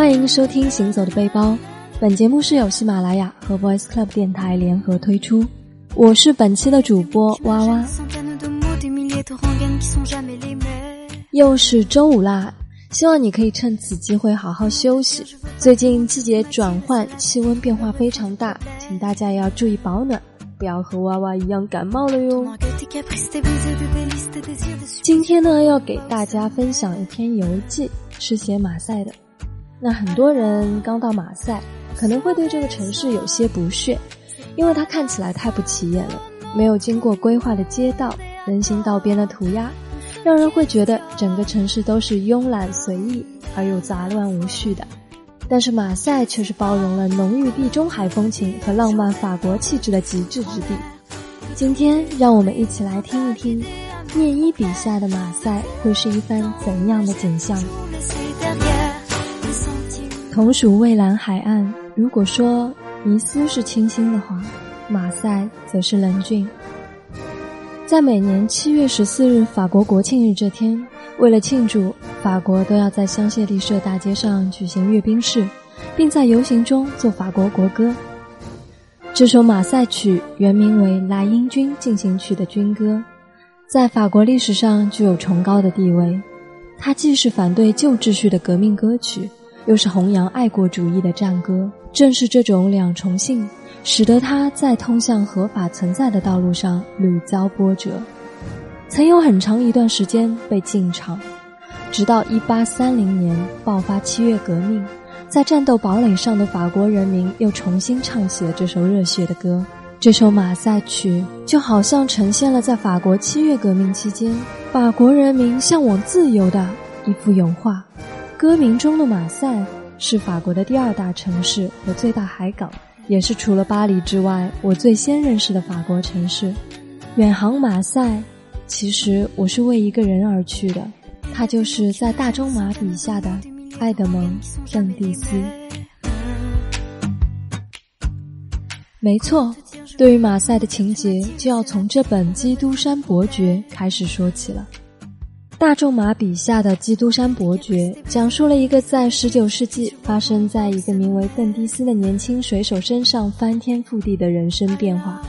欢迎收听《行走的背包》，本节目是由喜马拉雅和 Voice Club 电台联合推出。我是本期的主播哇哇。又是周五啦，希望你可以趁此机会好好休息。最近季节转换，气温变化非常大，请大家也要注意保暖，不要和娃娃一样感冒了哟。今天呢，要给大家分享一篇游记，是写马赛的。那很多人刚到马赛，可能会对这个城市有些不屑，因为它看起来太不起眼了，没有经过规划的街道，人行道边的涂鸦，让人会觉得整个城市都是慵懒随意而又杂乱无序的。但是马赛却是包容了浓郁地中海风情和浪漫法国气质的极致之地。今天，让我们一起来听一听聂一笔下的马赛会是一番怎样的景象。同属蔚蓝海岸。如果说尼斯是清新的话，马赛则是冷峻。在每年七月十四日法国国庆日这天，为了庆祝，法国都要在香榭丽舍大街上举行阅兵式，并在游行中奏法国国歌。这首马赛曲原名为《莱茵军进行曲》的军歌，在法国历史上具有崇高的地位。它既是反对旧秩序的革命歌曲。又是弘扬爱国主义的战歌，正是这种两重性，使得他在通向合法存在的道路上屡遭波折，曾有很长一段时间被禁唱，直到一八三零年爆发七月革命，在战斗堡垒上的法国人民又重新唱起了这首热血的歌。这首马赛曲就好像呈现了在法国七月革命期间法国人民向往自由的一幅油画。歌名中的马赛是法国的第二大城市和最大海港，也是除了巴黎之外我最先认识的法国城市。远航马赛，其实我是为一个人而去的，他就是在大仲马笔下的爱德蒙·邓蒂斯。没错，对于马赛的情节，就要从这本《基督山伯爵》开始说起了。大仲马笔下的《基督山伯爵》讲述了一个在19世纪发生在一个名为邓迪斯的年轻水手身上翻天覆地的人生变化。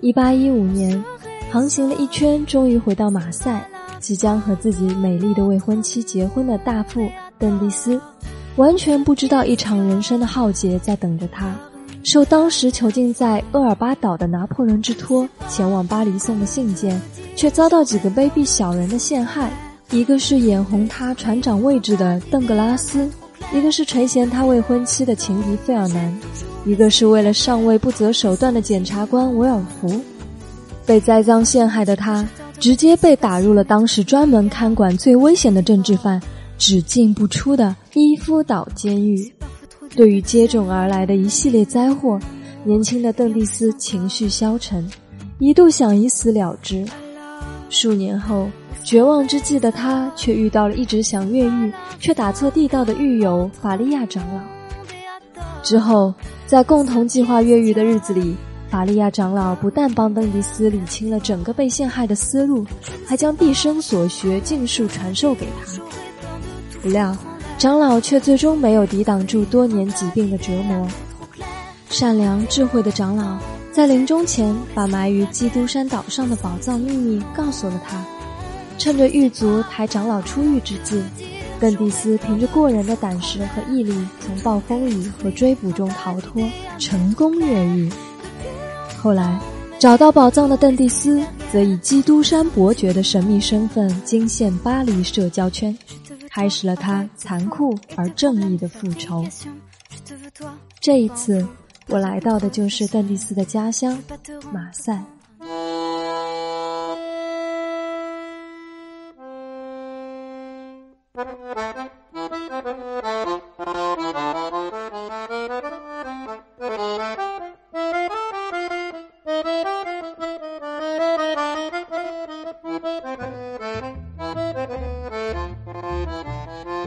1815年，航行了一圈，终于回到马赛，即将和自己美丽的未婚妻结婚的大副邓迪斯，完全不知道一场人生的浩劫在等着他。受当时囚禁在厄尔巴岛的拿破仑之托，前往巴黎送的信件，却遭到几个卑鄙小人的陷害。一个是眼红他船长位置的邓格拉斯，一个是垂涎他未婚妻的情敌费尔南，一个是为了上位不择手段的检察官维尔福。被栽赃陷害的他，直接被打入了当时专门看管最危险的政治犯只进不出的伊夫岛监狱。对于接踵而来的一系列灾祸，年轻的邓蒂斯情绪消沉，一度想以死了之。数年后。绝望之际的他，却遇到了一直想越狱却打错地道的狱友法利亚长老。之后，在共同计划越狱的日子里，法利亚长老不但帮邓迪斯理清了整个被陷害的思路，还将毕生所学尽数传授给他。不料，长老却最终没有抵挡住多年疾病的折磨。善良智慧的长老在临终前，把埋于基督山岛上的宝藏秘密告诉了他。趁着狱卒抬长老出狱之际，邓蒂斯凭着过人的胆识和毅力，从暴风雨和追捕中逃脱，成功越狱。后来，找到宝藏的邓蒂斯，则以基督山伯爵的神秘身份惊现巴黎社交圈，开始了他残酷而正义的复仇。这一次，我来到的就是邓蒂斯的家乡马赛。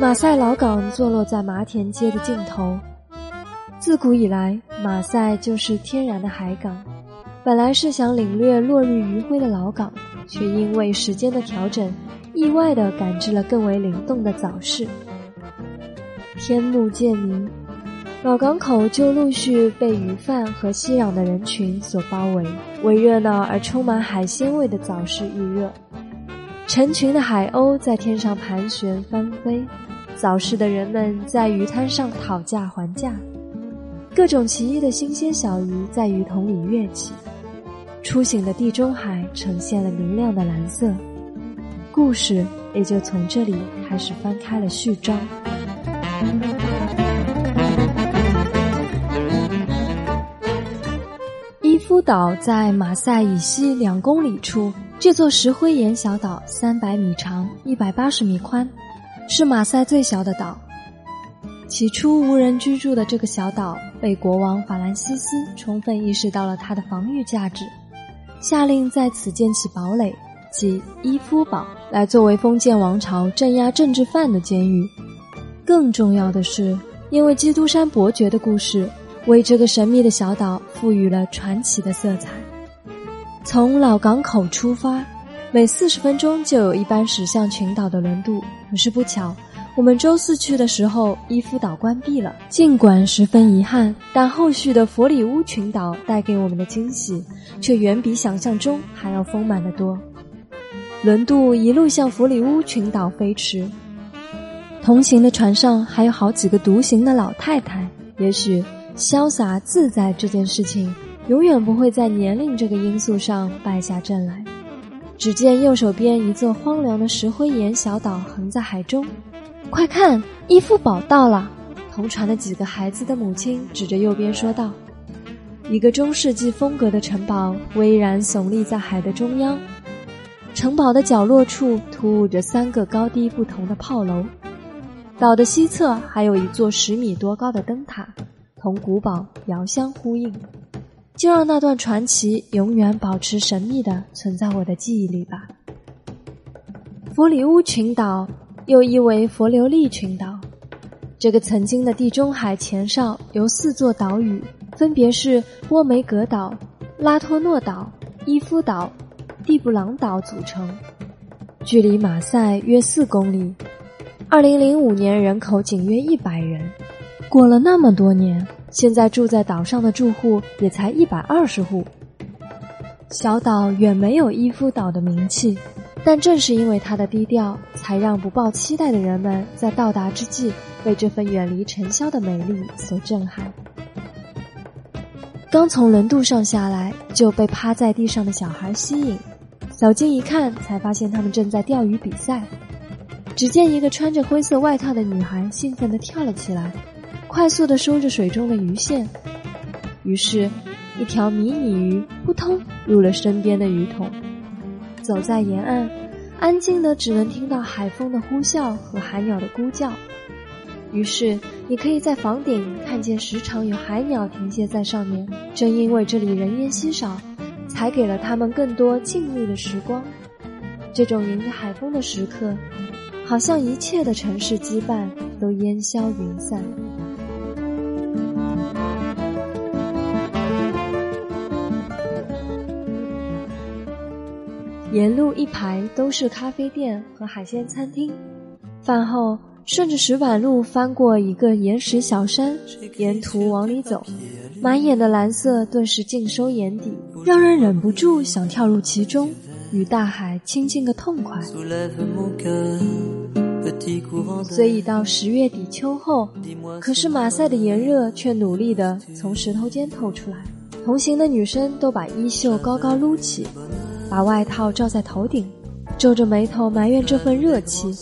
马赛老港坐落在麻田街的尽头。自古以来，马赛就是天然的海港。本来是想领略落日余晖的老港，却因为时间的调整。意外地赶制了更为灵动的早市。天幕渐明，老港口就陆续被鱼贩和熙攘的人群所包围，为热闹而充满海鲜味的早市预热。成群的海鸥在天上盘旋翻飞，早市的人们在鱼滩上讨价还价，各种奇异的新鲜小鱼在鱼桶里跃起。初醒的地中海呈现了明亮的蓝色，故事也就从这里开始翻开了序章。伊夫岛在马赛以西两公里处，这座石灰岩小岛三百米长，一百八十米宽，是马赛最小的岛。起初无人居住的这个小岛，被国王法兰西斯充分意识到了它的防御价值。下令在此建起堡垒，即伊夫堡，来作为封建王朝镇压政治犯的监狱。更重要的是，因为基督山伯爵的故事，为这个神秘的小岛赋予了传奇的色彩。从老港口出发，每四十分钟就有一班驶向群岛的轮渡。可是不巧。我们周四去的时候，伊夫岛关闭了。尽管十分遗憾，但后续的佛里乌群岛带给我们的惊喜，却远比想象中还要丰满的多。轮渡一路向佛里乌群岛飞驰，同行的船上还有好几个独行的老太太。也许潇洒自在这件事情，永远不会在年龄这个因素上败下阵来。只见右手边一座荒凉的石灰岩小岛横在海中。快看，伊夫堡到了！同船的几个孩子的母亲指着右边说道：“一个中世纪风格的城堡巍然耸立在海的中央，城堡的角落处突兀着三个高低不同的炮楼。岛的西侧还有一座十米多高的灯塔，同古堡遥相呼应。就让那段传奇永远保持神秘的存在我的记忆里吧。”弗里乌群岛。又译为佛留利群岛，这个曾经的地中海前哨由四座岛屿，分别是波梅格岛、拉托诺岛、伊夫岛、蒂布朗岛组成，距离马赛约四公里。二零零五年人口仅约一百人，过了那么多年，现在住在岛上的住户也才一百二十户。小岛远没有伊夫岛的名气。但正是因为它的低调，才让不抱期待的人们在到达之际被这份远离尘嚣的美丽所震撼。刚从轮渡上下来，就被趴在地上的小孩吸引，走近一看，才发现他们正在钓鱼比赛。只见一个穿着灰色外套的女孩兴奋地跳了起来，快速地收着水中的鱼线。于是，一条迷你鱼扑通入了身边的鱼桶。走在沿岸，安静的只能听到海风的呼啸和海鸟的咕叫。于是，你可以在房顶看见时常有海鸟停歇在上面。正因为这里人烟稀少，才给了他们更多静谧的时光。这种迎着海风的时刻，好像一切的城市羁绊都烟消云散。沿路一排都是咖啡店和海鲜餐厅。饭后，顺着石板路翻过一个岩石小山，沿途往里走，满眼的蓝色顿时尽收眼底，让人忍不住想跳入其中，与大海亲近个痛快。虽已到十月底秋后，可是马赛的炎热却努力地从石头间透出来。同行的女生都把衣袖高高撸起。把外套罩在头顶，皱着眉头埋怨这份热气，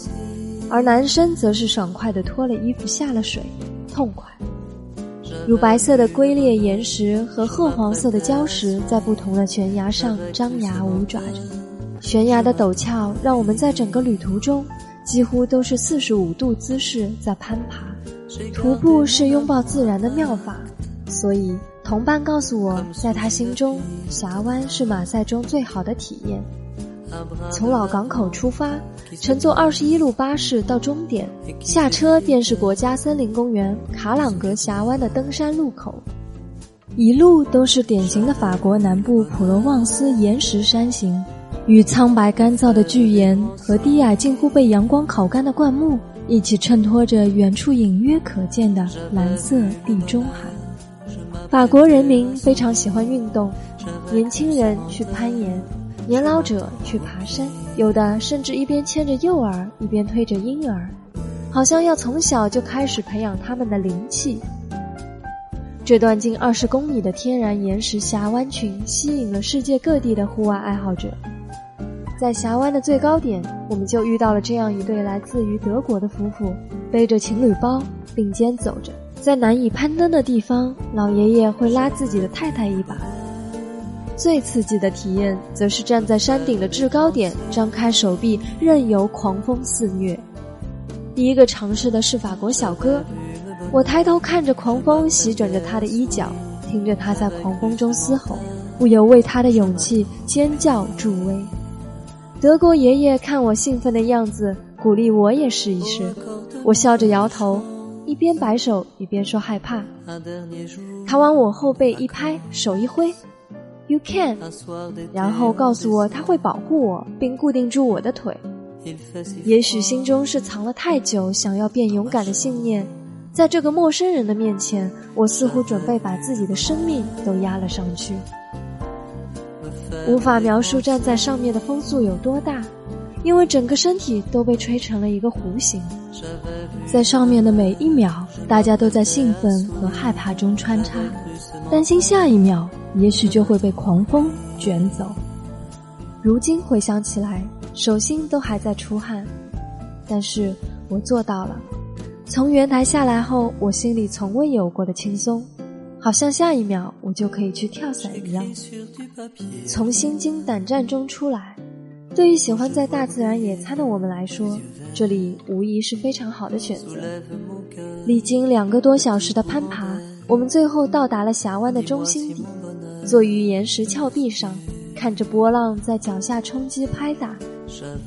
而男生则是爽快地脱了衣服下了水，痛快。乳白色的龟裂岩石和褐黄色的礁石在不同的悬崖上张牙舞爪着，悬崖的陡峭让我们在整个旅途中几乎都是四十五度姿势在攀爬。徒步是拥抱自然的妙法，所以。同伴告诉我，在他心中，峡湾是马赛中最好的体验。从老港口出发，乘坐二十一路巴士到终点，下车便是国家森林公园卡朗格峡湾的登山路口。一路都是典型的法国南部普罗旺斯岩石山形，与苍白干燥的巨岩和低矮近乎被阳光烤干的灌木一起衬托着远处隐约可见的蓝色地中海。法国人民非常喜欢运动，年轻人去攀岩，年老者去爬山，有的甚至一边牵着幼儿，一边推着婴儿，好像要从小就开始培养他们的灵气。这段近二十公里的天然岩石峡湾群吸引了世界各地的户外爱好者。在峡湾的最高点，我们就遇到了这样一对来自于德国的夫妇，背着情侣包，并肩走着。在难以攀登的地方，老爷爷会拉自己的太太一把。最刺激的体验，则是站在山顶的制高点，张开手臂，任由狂风肆虐。第一个尝试的是法国小哥。我抬头看着狂风席卷着他的衣角，听着他在狂风中嘶吼，不由为他的勇气尖叫助威。德国爷爷看我兴奋的样子，鼓励我也试一试。我笑着摇头，一边摆手一边说害怕。他往我后背一拍，手一挥，“You can”，然后告诉我他会保护我，并固定住我的腿。也许心中是藏了太久想要变勇敢的信念。在这个陌生人的面前，我似乎准备把自己的生命都压了上去。无法描述站在上面的风速有多大，因为整个身体都被吹成了一个弧形。在上面的每一秒，大家都在兴奋和害怕中穿插，担心下一秒也许就会被狂风卷走。如今回想起来，手心都还在出汗，但是我做到了。从圆台下来后，我心里从未有过的轻松，好像下一秒我就可以去跳伞一样。从心惊胆战中出来，对于喜欢在大自然野餐的我们来说，这里无疑是非常好的选择。历经两个多小时的攀爬，我们最后到达了峡湾的中心底，坐于岩石峭壁上，看着波浪在脚下冲击拍打，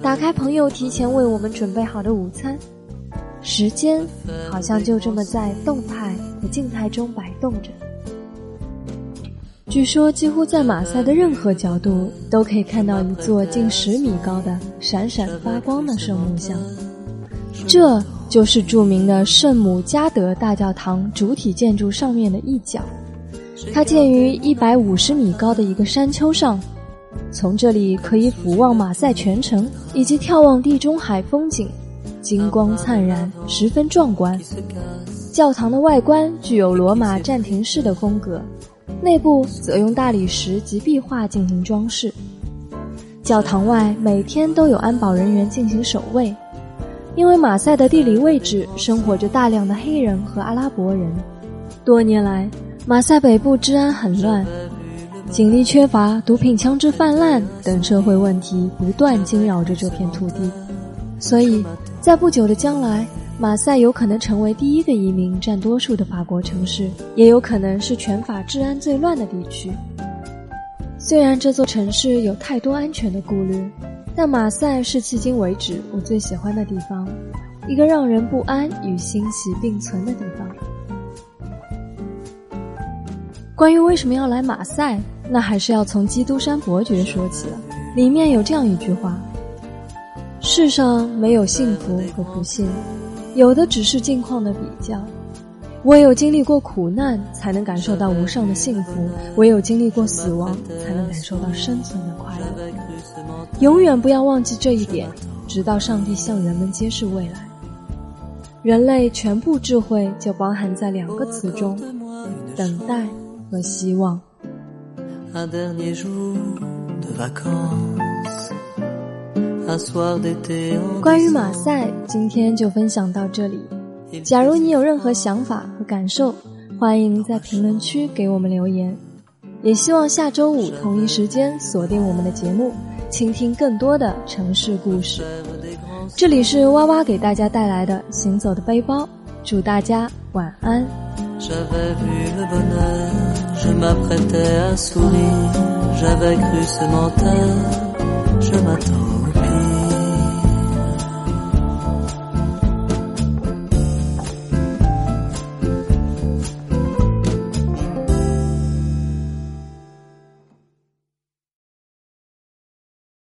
打开朋友提前为我们准备好的午餐。时间好像就这么在动态和静态中摆动着。据说，几乎在马赛的任何角度都可以看到一座近十米高的闪闪发光的圣母像。这就是著名的圣母加德大教堂主体建筑上面的一角。它建于一百五十米高的一个山丘上，从这里可以俯望马赛全城以及眺望地中海风景。金光灿然，十分壮观。教堂的外观具有罗马暂停式的风格，内部则用大理石及壁画进行装饰。教堂外每天都有安保人员进行守卫，因为马赛的地理位置生活着大量的黑人和阿拉伯人。多年来，马赛北部治安很乱，警力缺乏、毒品、枪支泛滥等社会问题不断惊扰着这片土地，所以。在不久的将来，马赛有可能成为第一个移民占多数的法国城市，也有可能是全法治安最乱的地区。虽然这座城市有太多安全的顾虑，但马赛是迄今为止我最喜欢的地方，一个让人不安与欣喜并存的地方。关于为什么要来马赛，那还是要从基督山伯爵说起了。里面有这样一句话。世上没有幸福和不幸，有的只是境况的比较。唯有经历过苦难，才能感受到无上的幸福；唯有经历过死亡，才能感受到生存的快乐。永远不要忘记这一点，直到上帝向人们揭示未来。人类全部智慧就包含在两个词中：等待和希望。关于马赛，今天就分享到这里。假如你有任何想法和感受，欢迎在评论区给我们留言。也希望下周五同一时间锁定我们的节目，倾听更多的城市故事。这里是哇哇给大家带来的行走的背包，祝大家晚安。